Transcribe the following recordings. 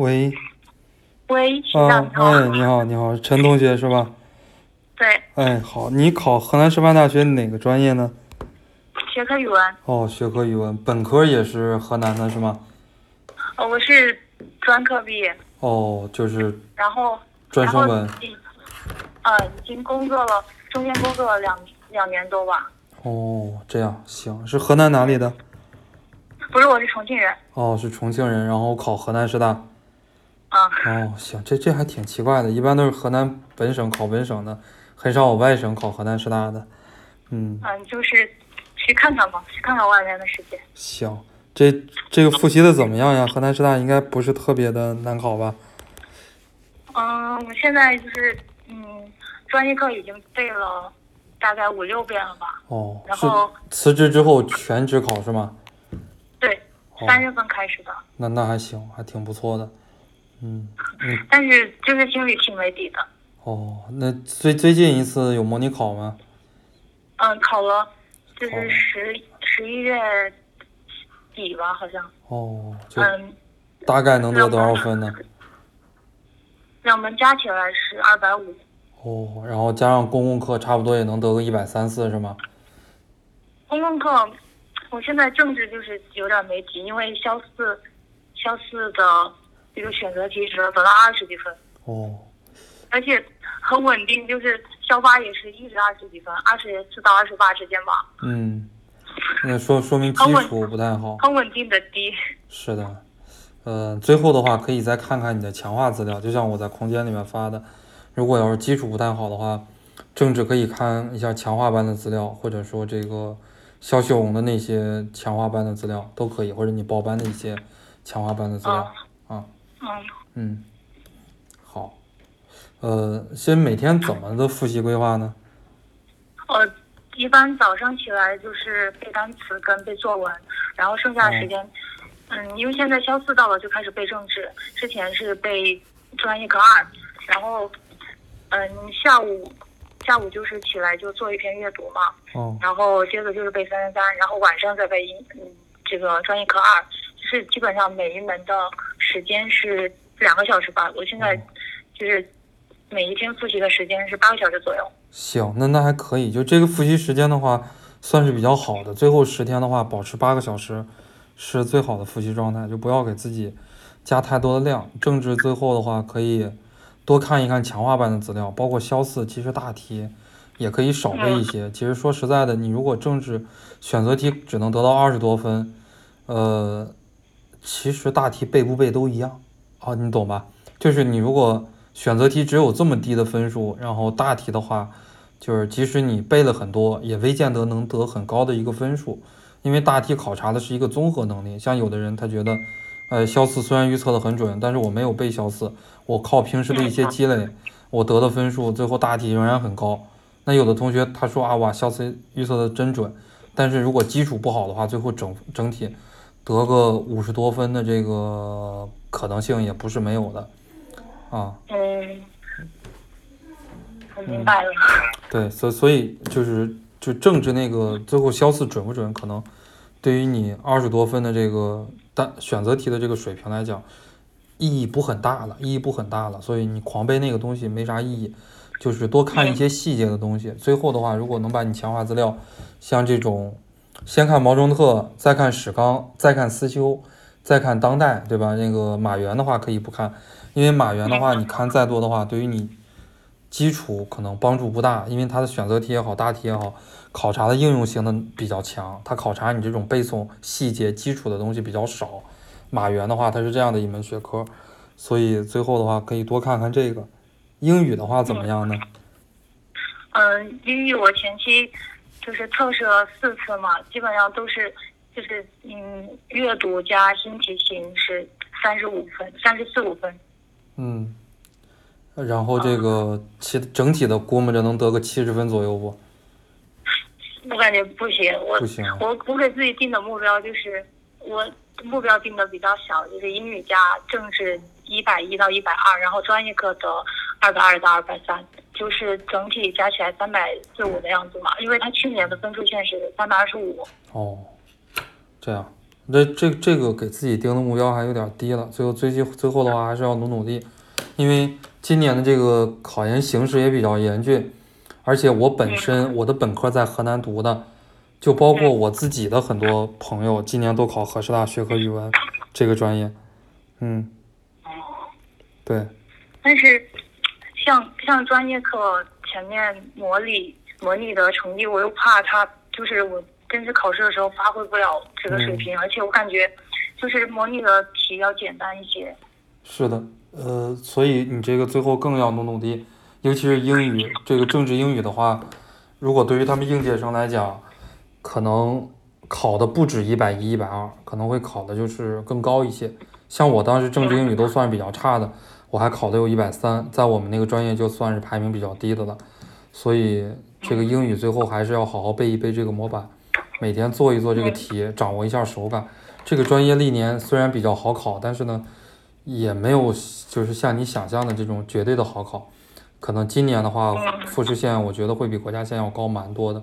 喂，喂，学啊长你，好。哎，你好，你好，陈同学是吧？对，哎，好，你考河南师范大学哪个专业呢？学科语文，哦，学科语文，本科也是河南的是吗？哦，我是专科毕业，哦，就是然后专升本嗯。已呃，已经工作了，中间工作了两两年多吧。哦，这样行，是河南哪里的？不是，我是重庆人。哦，是重庆人，然后考河南师大。啊、哦，行，这这还挺奇怪的，一般都是河南本省考本省的，很少有外省考河南师大的。嗯，嗯、就是去看看吧，去看看外面的世界。行，这这个复习的怎么样呀？河南师大应该不是特别的难考吧？嗯，我现在就是嗯，专业课已经背了大概五六遍了吧。哦，然后辞职之后全职考是吗？对，哦三月份开始的，那那还行，还挺不错的。嗯，但是就是心里挺没底的。哦，那最最近一次有模拟考吗？嗯，考了，就是十十一月底吧，好像。哦，就嗯，大概能得多少分呢？两门加起来是二百五。哦，然后加上公共课，差不多也能得个一百三四是吗？公共课，我现在政治就是有点没底，因为肖四，肖四的这个选择题只能得到二十几分，哦，而且很稳定，就是肖八也是一直二十几分，二十四到二十八之间吧，嗯，那说说明基础不太好。很稳定的低。是的，呃，最后的话可以再看看你的强化资料，就像我在空间里面发的。如果要是基础不太好的话，政治可以看一下强化班的资料，或者说这个肖秀荣的那些强化班的资料都可以，或者你报班的一些强化班的资料。啊，嗯，嗯，好，呃，先每天怎么的复习规划呢？我一般早上起来就是背单词跟背作文，然后剩下的时间，嗯，因为现在肖四到了就开始背政治，之前是背专业课二，然后，嗯，下午下午就是起来就做一篇阅读嘛，哦，然后接着就是背三三三，然后晚上再背一嗯这个专业课二，就是基本上每一门的时间是两个小时吧，我现在就是每一天复习的时间是八个小时左右。行，那那还可以。就这个复习时间的话，算是比较好的。最后十天的话，保持八个小时是最好的复习状态，就不要给自己加太多的量。政治最后的话，可以多看一看强化班的资料，包括肖四，其实大题也可以少背一些。其实说实在的，你如果政治选择题只能得到二十多分，呃，其实大题背不背都一样啊，你懂吧？就是你如果选择题只有这么低的分数，然后大题的话，就是即使你背了很多，也未见得能得很高的一个分数，因为大题考察的是一个综合能力。像有的人他觉得，呃，肖四虽然预测的很准，但是我没有背肖四，我靠平时的一些积累，我得的分数最后大题仍然很高。那有的同学他说啊，哇，肖四预测的真准，但是如果基础不好的话，最后整整体得个五十多分的这个可能性也不是没有的，啊。嗯，我明白了。对，所所以就是就政治那个最后肖四准不准，可能对于你二十多分的这个单选择题的这个水平来讲，意义不很大了，意义不很大了。所以你狂背那个东西没啥意义，就是多看一些细节的东西。最后的话，如果能把你强化资料，像这种先看毛中特，再看史纲，再看思修，再看当代，对吧？那个马原的话可以不看，因为马原的话，你看再多的话，对于你基础可能帮助不大，因为它的选择题也好，大题也好，考察的应用性的比较强，它考察你这种背诵细节基础的东西比较少。马原的话，它是这样的一门学科，所以最后的话可以多看看这个。英语的话怎么样呢？嗯，英语我前期就是测试了四次嘛，基本上都是就是嗯阅读加新题型是三十五分，三十四五分。嗯，然后这个其整体的估摸着能得个七十分左右不？我感觉不行，我不行我我给自己定的目标就是我目标定的比较小，就是英语加政治一百一到一百二，然后专业课得二百二到二百三，就是整体加起来三百四五的样子嘛。因为他去年的分数线是三百二十五。哦，这样，那这这个给自己定的目标还有点低了，最后最近最后的话还是要努努力，因为今年的这个考研形势也比较严峻，而且我本身我的本科在河南读的，就包括我自己的很多朋友今年都考河师大学科语文这个专业，嗯，对，但是像像专业课前面模拟模拟的成绩，我又怕他就是我真实考试的时候发挥不了这个水平，而且我感觉就是模拟的题要简单一些。是的，呃，所以你这个最后更要努努力，尤其是英语这个政治英语的话，如果对于他们应届生来讲，可能考的不止一百一、一百二，可能会考的就是更高一些。像我当时政治英语都算比较差的，我还考的有一百三，在我们那个专业就算是排名比较低的了。所以这个英语最后还是要好好背一背这个模板，每天做一做这个题，掌握一下手感。这个专业历年虽然比较好考，但是呢，也没有就是像你想象的这种绝对的好考。可能今年的话，复试线我觉得会比国家线要高蛮多的。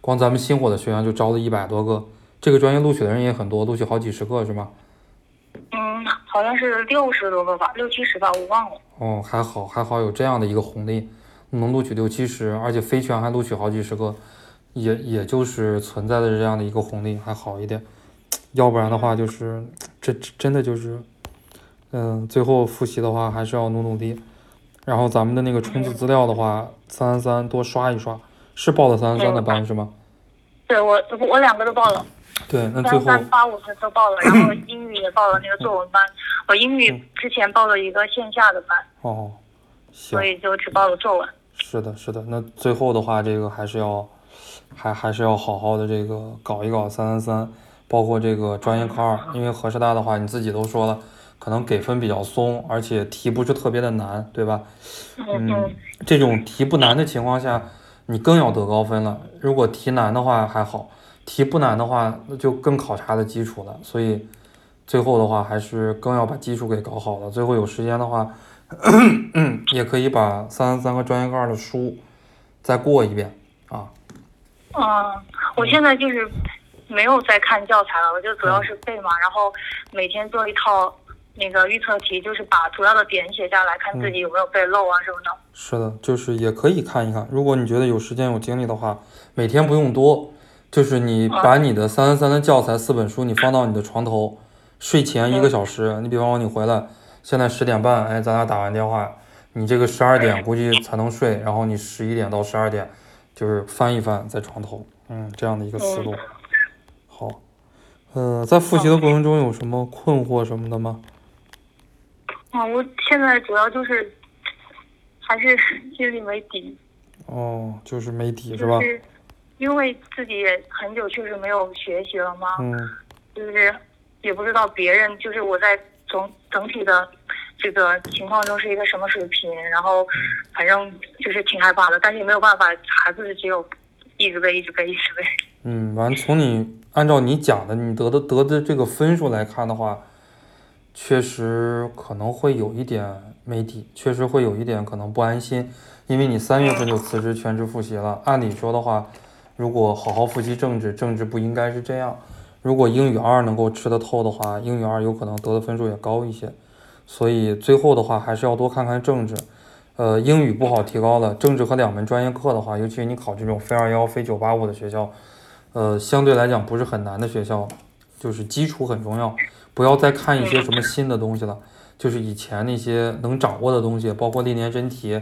光咱们星火的学员就招了一百多个，这个专业录取的人也很多，录取好几十个是吗？嗯，好像是六十多个吧，六七十吧，我忘了。哦，还好还好有这样的一个红利，能录取六七十，而且非全还录取好几十个，也也就是存在的这样的一个红利还好一点，要不然的话就是这这真的就是，嗯，最后复习的话还是要努努力，然后咱们的那个冲刺资料的话，三三三多刷一刷，是报的三三三的班是吗？对我我两个都报了，对，那最后三八五都报了，然后英语也报了那个作文班。我英语之前报了一个线下的班，哦，行所。以就只报了作文。是的，是的。那最后的话，这个还是要，还还是要好好的这个搞一搞三三三，包括这个专业科二，因为河师大的话，你自己都说了，可能给分比较松，而且题不是特别的难，对吧？嗯嗯，这种题不难的情况下，你更要得高分了。如果题难的话还好，题不难的话，那就更考察的基础了。所以最后的话，还是更要把基础给搞好了。最后有时间的话，也可以把三三三和专业课二的书再过一遍啊。嗯，我现在就是没有在看教材了，我就主要是背嘛，然后每天做一套那个预测题，就是把主要的点写下来，看自己有没有被漏啊什么的。是的，就是也可以看一看。如果你觉得有时间有精力的话，每天不用多，就是你把你的三三三的教材四本书，你放到你的床头，睡前一个小时。你比方说你回来，现在十点半，哎，咱俩打完电话，你这个十二点估计才能睡，然后你十一点到十二点，就是翻一翻在床头，嗯，这样的一个思路。好，呃，在复习的过程中有什么困惑什么的吗？啊，我现在主要就是还是 心里没底，哦，就是没底是吧就？是因为自己也很久确实没有学习了嘛，嗯。就是也不知道别人就是我在总整体的这个情况中是一个什么水平，然后反正就是挺害怕的，但是也没有办法，孩子只有一直背，一直背，一直背。嗯，完，从你按照你讲的，你得的得的这个分数来看的话，确实可能会有一点没底，确实会有一点可能不安心，因为你三月份就辞职全职复习了。按理说的话，如果好好复习政治，政治不应该是这样。如果英语二能够吃得透的话，英语二有可能得的分数也高一些。所以最后的话，还是要多看看政治。呃，英语不好提高了，政治和两门专业课的话，尤其你考这种非二幺、非九八五的学校，呃，相对来讲不是很难的学校，就是基础很重要，不要再看一些什么新的东西了，就是以前那些能掌握的东西，包括历年真题，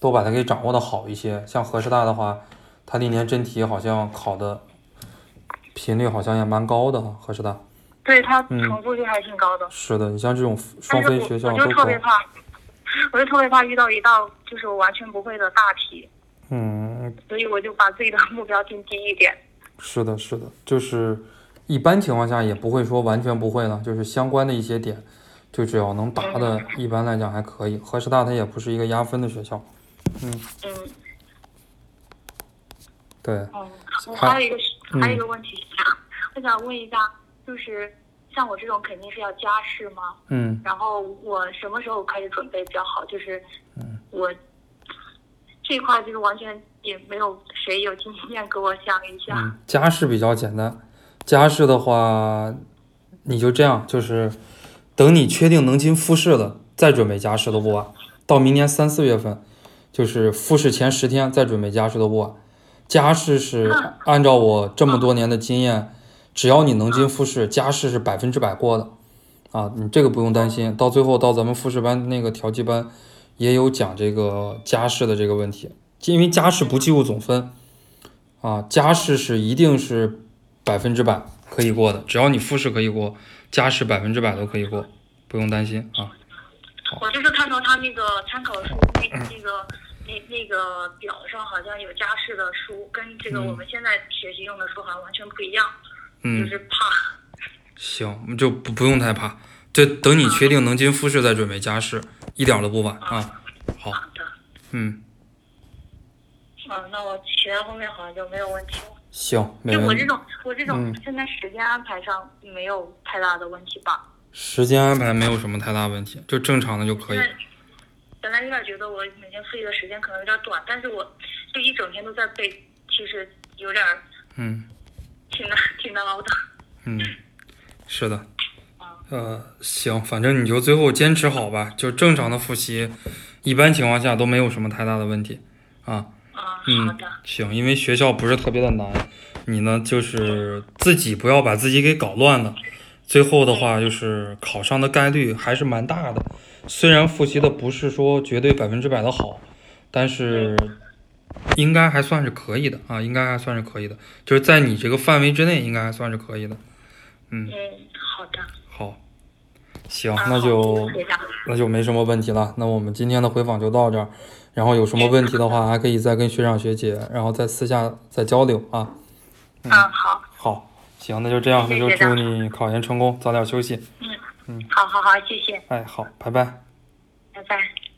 都把它给掌握的好一些。像河师大的话，它历年真题好像考的频率好像也蛮高的哈，河师大。对他嗯重复率还挺高的，是的，你像这种双非学校。就特别怕，我就特别怕遇到一道就是我完全不会的大题，嗯，所以我就把自己的目标定低一点。是的，是的，就是一般情况下也不会说完全不会了，就是相关的一些点，就只要能答的，一般来讲还可以。河师大它也不是一个压分的学校，嗯嗯对，嗯，我还还有一个还有一个问题，我想问一下，就是像我这种肯定是要加试吗？嗯，然后我什么时候开始准备比较好？就是嗯我这块就是完全也没有谁有经验给我讲一下。嗯，加试比较简单，加试的话，你就这样，就是等你确定能进复试了，再准备加试都不晚。到明年三四月份，就是复试前十天再准备加试都不晚。加试是按照我这么多年的经验，只要你能进复试，加试是百分之百过的。啊，你这个不用担心，到最后到咱们复试班那个调剂班，也有讲这个加试的这个问题，因为加试不计入总分，啊，加试是一定是百分之百可以过的，只要你复试可以过，加试百分之百都可以过，不用担心啊。我就是看到他那个参考书那那个那那个表上好像有加试的书，跟这个我们现在学习用的书好像完全不一样，嗯就，是怕。行，就不不用太怕，就等你确定能进复试再准备加试，一点儿都不晚啊。好，好的，嗯，嗯，那我其他方面好像就没有问题了。行，没问题。就我这种，我这种嗯现在时间安排上没有太大的问题吧？时间安排没有什么太大问题，就正常的就可以本来有点觉得我每天复习的时间可能有点短，但是我就一整天都在背，其实有点嗯挺难挺难熬的。嗯，是的。呃，行，反正你就最后坚持好吧，就正常的复习，一般情况下都没有什么太大的问题啊。啊、嗯好的，行，因为学校不是特别的难，你呢就是自己不要把自己给搞乱了。最后的话就是考上的概率还是蛮大的，虽然复习的不是说绝对百分之百的好，但是应该还算是可以的啊，应该还算是可以的，就是在你这个范围之内，应该还算是可以的。嗯，好的，好，行，啊那就那就没什么问题了。那我们今天的回访就到这儿，然后有什么问题的话，还可以再跟学长学姐，然后再私下再交流啊。嗯，好，好，行，那就这样，那就祝你考研成功，早点休息。嗯嗯好好好，谢谢，哎，好，拜拜。拜拜。